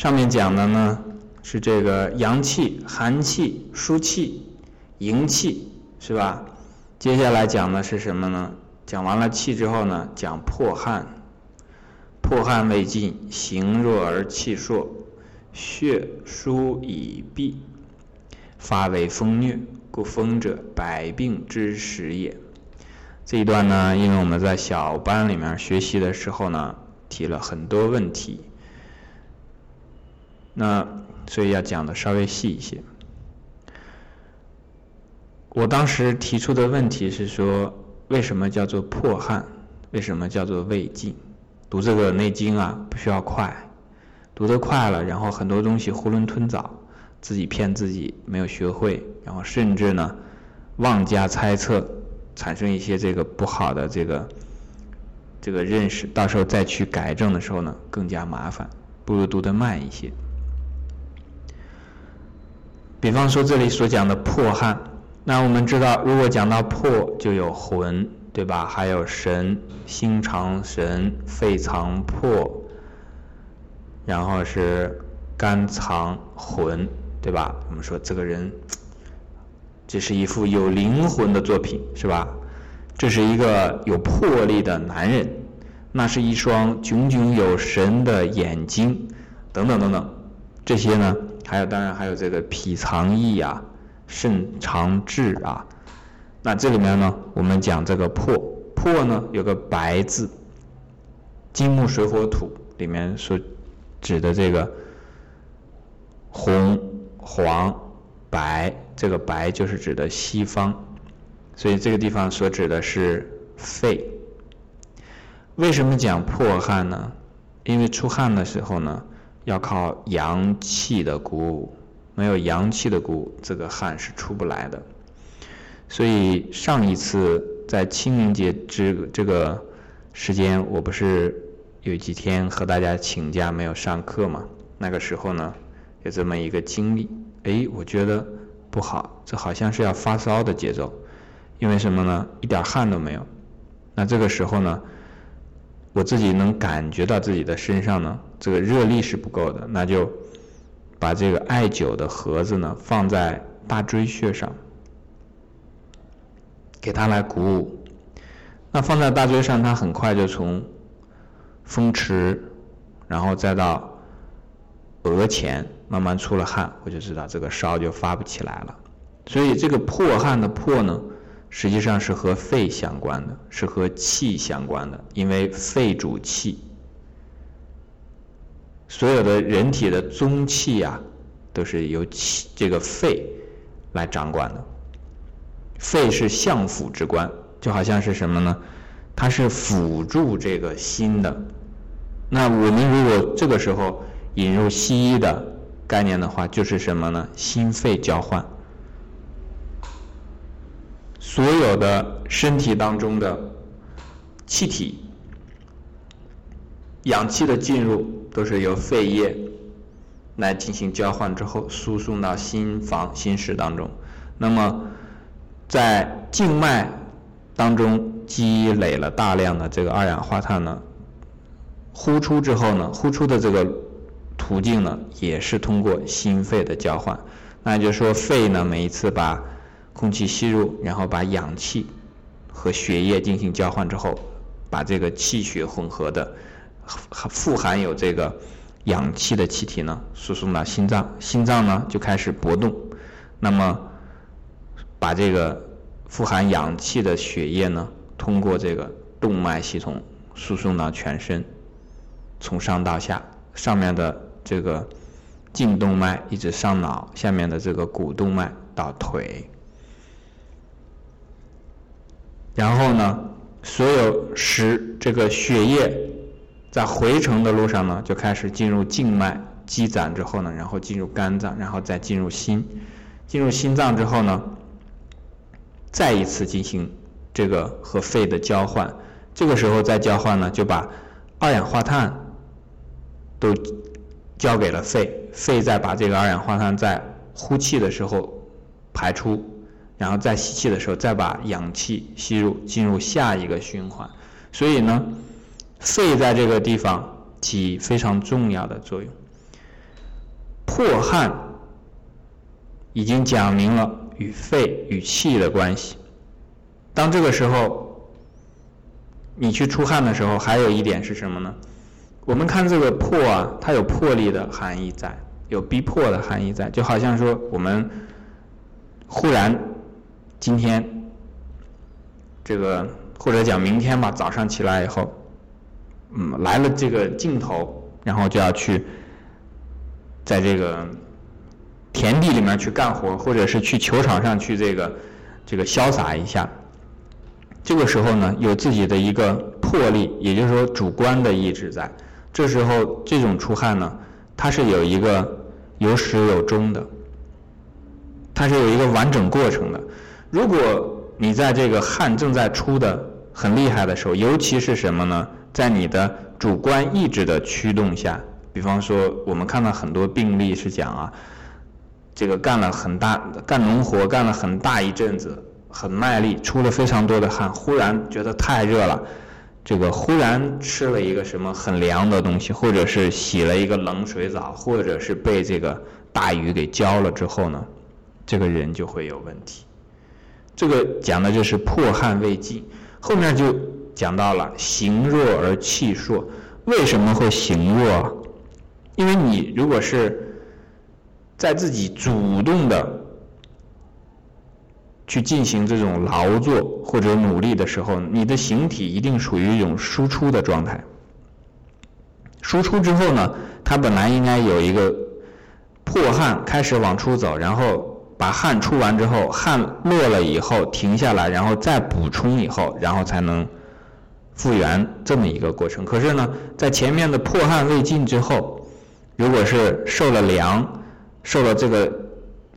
上面讲的呢是这个阳气、寒气、疏气、营气，是吧？接下来讲的是什么呢？讲完了气之后呢，讲破汗。破汗未尽，形弱而气数，血疏已闭，发为风疟，故风者百病之始也。这一段呢，因为我们在小班里面学习的时候呢，提了很多问题，那所以要讲的稍微细一些。我当时提出的问题是说，为什么叫做破汗？为什么叫做未尽？读这个《内经》啊，不需要快，读得快了，然后很多东西囫囵吞枣，自己骗自己没有学会，然后甚至呢妄加猜测，产生一些这个不好的这个这个认识，到时候再去改正的时候呢，更加麻烦，不如读得慢一些。比方说这里所讲的破汗，那我们知道，如果讲到破，就有魂。对吧？还有神，心藏神，肺藏魄，然后是肝藏魂，对吧？我们说这个人，这是一幅有灵魂的作品，是吧？这是一个有魄力的男人，那是一双炯炯有神的眼睛，等等等等，这些呢，还有当然还有这个脾藏意啊，肾藏志啊。那这里面呢，我们讲这个破破呢，有个白字，金木水火土里面所指的这个红、黄、白，这个白就是指的西方，所以这个地方所指的是肺。为什么讲破汗呢？因为出汗的时候呢，要靠阳气的鼓舞，没有阳气的鼓舞，这个汗是出不来的。所以上一次在清明节这这个时间，我不是有几天和大家请假没有上课嘛？那个时候呢，有这么一个经历，哎，我觉得不好，这好像是要发烧的节奏，因为什么呢？一点汗都没有。那这个时候呢，我自己能感觉到自己的身上呢，这个热力是不够的，那就把这个艾灸的盒子呢放在大椎穴上。给它来鼓舞，那放在大椎上，它很快就从风池，然后再到额前，慢慢出了汗，我就知道这个烧就发不起来了。所以这个破汗的破呢，实际上是和肺相关的，是和气相关的，因为肺主气，所有的人体的宗气啊，都是由气这个肺来掌管的。肺是相辅之官，就好像是什么呢？它是辅助这个心的。那我们如果这个时候引入西医的概念的话，就是什么呢？心肺交换。所有的身体当中的气体、氧气的进入，都是由肺叶来进行交换之后，输送到心房、心室当中。那么在静脉当中积累了大量的这个二氧化碳呢，呼出之后呢，呼出的这个途径呢，也是通过心肺的交换。那就说肺呢，每一次把空气吸入，然后把氧气和血液进行交换之后，把这个气血混合的富含有这个氧气的气体呢，输送到心脏，心脏呢就开始搏动，那么。把这个富含氧气的血液呢，通过这个动脉系统输送到全身，从上到下，上面的这个颈动脉一直上脑，下面的这个股动脉到腿，然后呢，所有使这个血液在回程的路上呢，就开始进入静脉积攒之后呢，然后进入肝脏，然后再进入心，进入心脏之后呢。再一次进行这个和肺的交换，这个时候再交换呢，就把二氧化碳都交给了肺，肺再把这个二氧化碳在呼气的时候排出，然后再吸气的时候再把氧气吸入，进入下一个循环。所以呢，肺在这个地方起非常重要的作用。破汗已经讲明了与肺与气的关系。当这个时候你去出汗的时候，还有一点是什么呢？我们看这个破啊，它有魄力的含义在，有逼迫的含义在，就好像说我们忽然今天这个或者讲明天吧，早上起来以后，嗯，来了这个镜头，然后就要去在这个田地里面去干活，或者是去球场上去这个这个潇洒一下。这个时候呢，有自己的一个魄力，也就是说主观的意志在。这时候这种出汗呢，它是有一个有始有终的，它是有一个完整过程的。如果你在这个汗正在出的很厉害的时候，尤其是什么呢？在你的主观意志的驱动下，比方说我们看到很多病例是讲啊，这个干了很大干农活干了很大一阵子，很卖力，出了非常多的汗，忽然觉得太热了。这个忽然吃了一个什么很凉的东西，或者是洗了一个冷水澡，或者是被这个大雨给浇了之后呢，这个人就会有问题。这个讲的就是破汗未尽，后面就讲到了形弱而气硕。为什么会形弱？因为你如果是在自己主动的。去进行这种劳作或者努力的时候，你的形体一定处于一种输出的状态。输出之后呢，它本来应该有一个破汗开始往出走，然后把汗出完之后，汗落了以后停下来，然后再补充以后，然后才能复原这么一个过程。可是呢，在前面的破汗未尽之后，如果是受了凉，受了这个。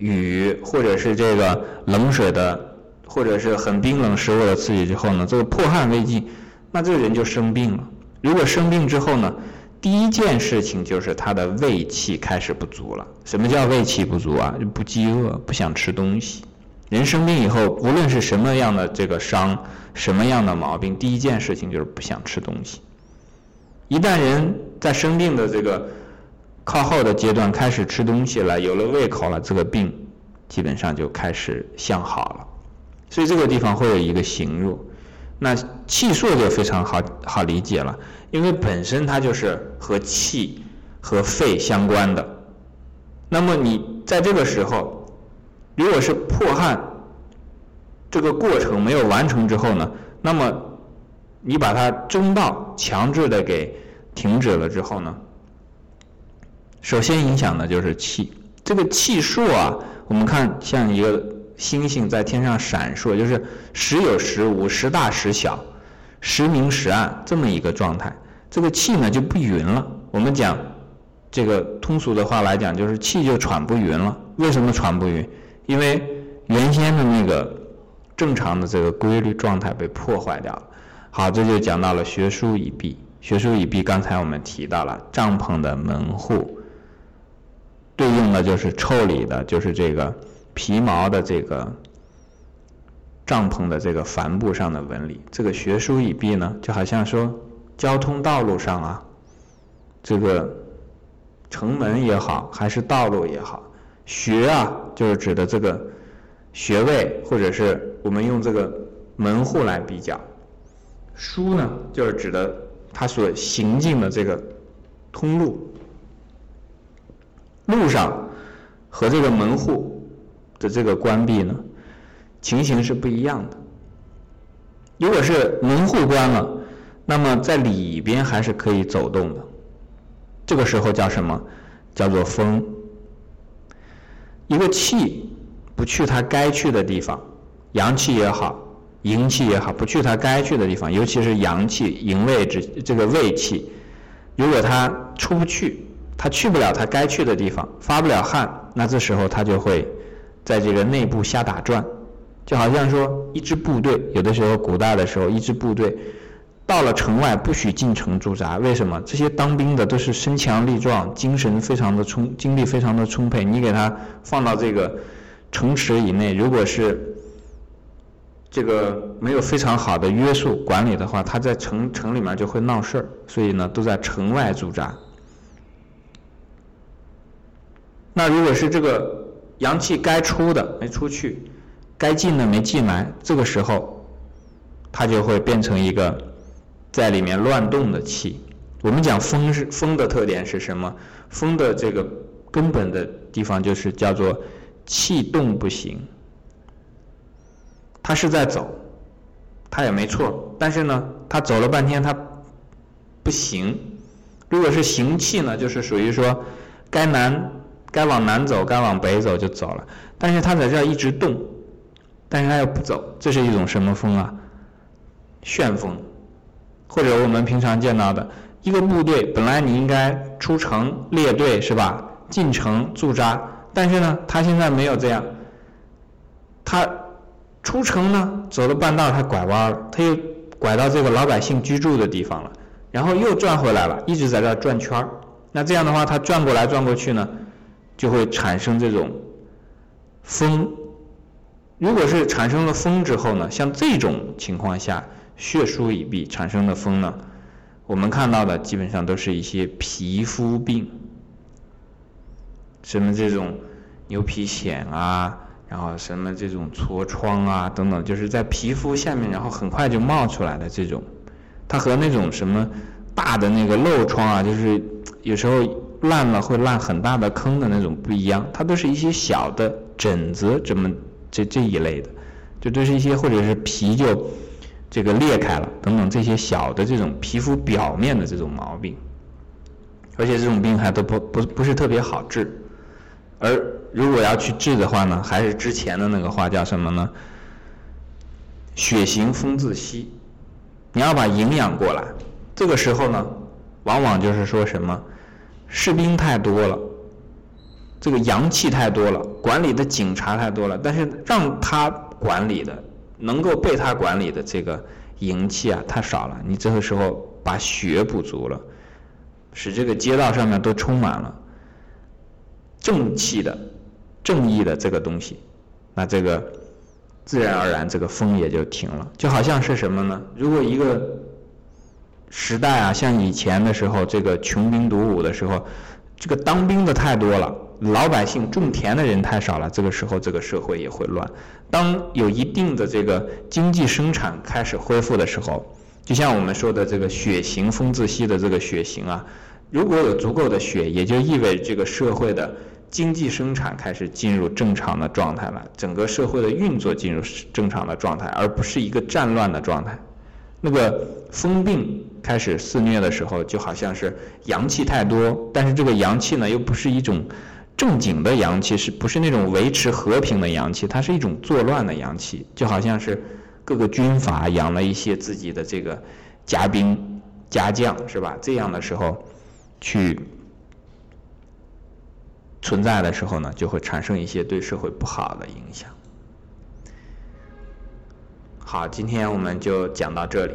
雨或者是这个冷水的，或者是很冰冷食物的刺激之后呢，这个破汗未尽，那这个人就生病了。如果生病之后呢，第一件事情就是他的胃气开始不足了。什么叫胃气不足啊？就不饥饿，不想吃东西。人生病以后，无论是什么样的这个伤，什么样的毛病，第一件事情就是不想吃东西。一旦人在生病的这个。靠后的阶段开始吃东西了，有了胃口了，这个病基本上就开始向好了。所以这个地方会有一个形弱，那气数就非常好好理解了，因为本身它就是和气和肺相关的。那么你在这个时候，如果是破汗这个过程没有完成之后呢，那么你把它中道强制的给停止了之后呢？首先影响的就是气，这个气数啊，我们看像一个星星在天上闪烁，就是时有时无，时大时小，时明时暗这么一个状态。这个气呢就不匀了。我们讲这个通俗的话来讲，就是气就喘不匀了。为什么喘不匀？因为原先的那个正常的这个规律状态被破坏掉了。好，这就讲到了学书已毕。学书已毕，刚才我们提到了帐篷的门户。对应的就是臭里的，就是这个皮毛的这个帐篷的这个帆布上的纹理。这个学书已毕呢，就好像说交通道路上啊，这个城门也好，还是道路也好，学啊就是指的这个学位，或者是我们用这个门户来比较。书呢，就是指的它所行进的这个通路。路上和这个门户的这个关闭呢，情形是不一样的。如果是门户关了，那么在里边还是可以走动的。这个时候叫什么？叫做风。一个气不去它该去的地方，阳气也好，阴气也好，不去它该去的地方，尤其是阳气、营卫之这个胃气，如果它出不去。它去不了它该去的地方，发不了汗，那这时候它就会在这个内部瞎打转，就好像说一支部队，有的时候古代的时候，一支部队到了城外不许进城驻扎，为什么？这些当兵的都是身强力壮，精神非常的充，精力非常的充沛，你给他放到这个城池以内，如果是这个没有非常好的约束管理的话，他在城城里面就会闹事儿，所以呢，都在城外驻扎。那如果是这个阳气该出的没出去，该进的没进来，这个时候，它就会变成一个在里面乱动的气。我们讲风是风的特点是什么？风的这个根本的地方就是叫做气动不行，它是在走，它也没错，但是呢，它走了半天它不行。如果是行气呢，就是属于说该南该往南走，该往北走就走了，但是它在这儿一直动，但是它又不走，这是一种什么风啊？旋风，或者我们平常见到的。一个部队本来你应该出城列队是吧？进城驻扎，但是呢，他现在没有这样。他出城呢，走了半道他拐弯了，他又拐到这个老百姓居住的地方了，然后又转回来了，一直在这转圈儿。那这样的话，他转过来转过去呢，就会产生这种风。如果是产生了风之后呢，像这种情况下，血书已闭产生的风呢？我们看到的基本上都是一些皮肤病，什么这种牛皮癣啊，然后什么这种痤疮啊等等，就是在皮肤下面，然后很快就冒出来的这种，它和那种什么大的那个漏疮啊，就是有时候烂了会烂很大的坑的那种不一样，它都是一些小的疹子，这么这这一类的，就都是一些或者是皮就。这个裂开了，等等这些小的这种皮肤表面的这种毛病，而且这种病还都不不不是特别好治，而如果要去治的话呢，还是之前的那个话叫什么呢？血行风自息，你要把营养过来。这个时候呢，往往就是说什么，士兵太多了，这个阳气太多了，管理的警察太多了，但是让他管理的。能够被他管理的这个营气啊太少了，你这个时候把血补足了，使这个街道上面都充满了正气的、正义的这个东西，那这个自然而然这个风也就停了。就好像是什么呢？如果一个时代啊，像以前的时候，这个穷兵黩武的时候，这个当兵的太多了。老百姓种田的人太少了，这个时候这个社会也会乱。当有一定的这个经济生产开始恢复的时候，就像我们说的这个血型风自息的这个血型啊，如果有足够的血，也就意味着这个社会的经济生产开始进入正常的状态了，整个社会的运作进入正常的状态，而不是一个战乱的状态。那个风病开始肆虐的时候，就好像是阳气太多，但是这个阳气呢，又不是一种。正经的阳气是不是那种维持和平的阳气？它是一种作乱的阳气，就好像是各个军阀养了一些自己的这个家兵、家将，是吧？这样的时候去存在的时候呢，就会产生一些对社会不好的影响。好，今天我们就讲到这里。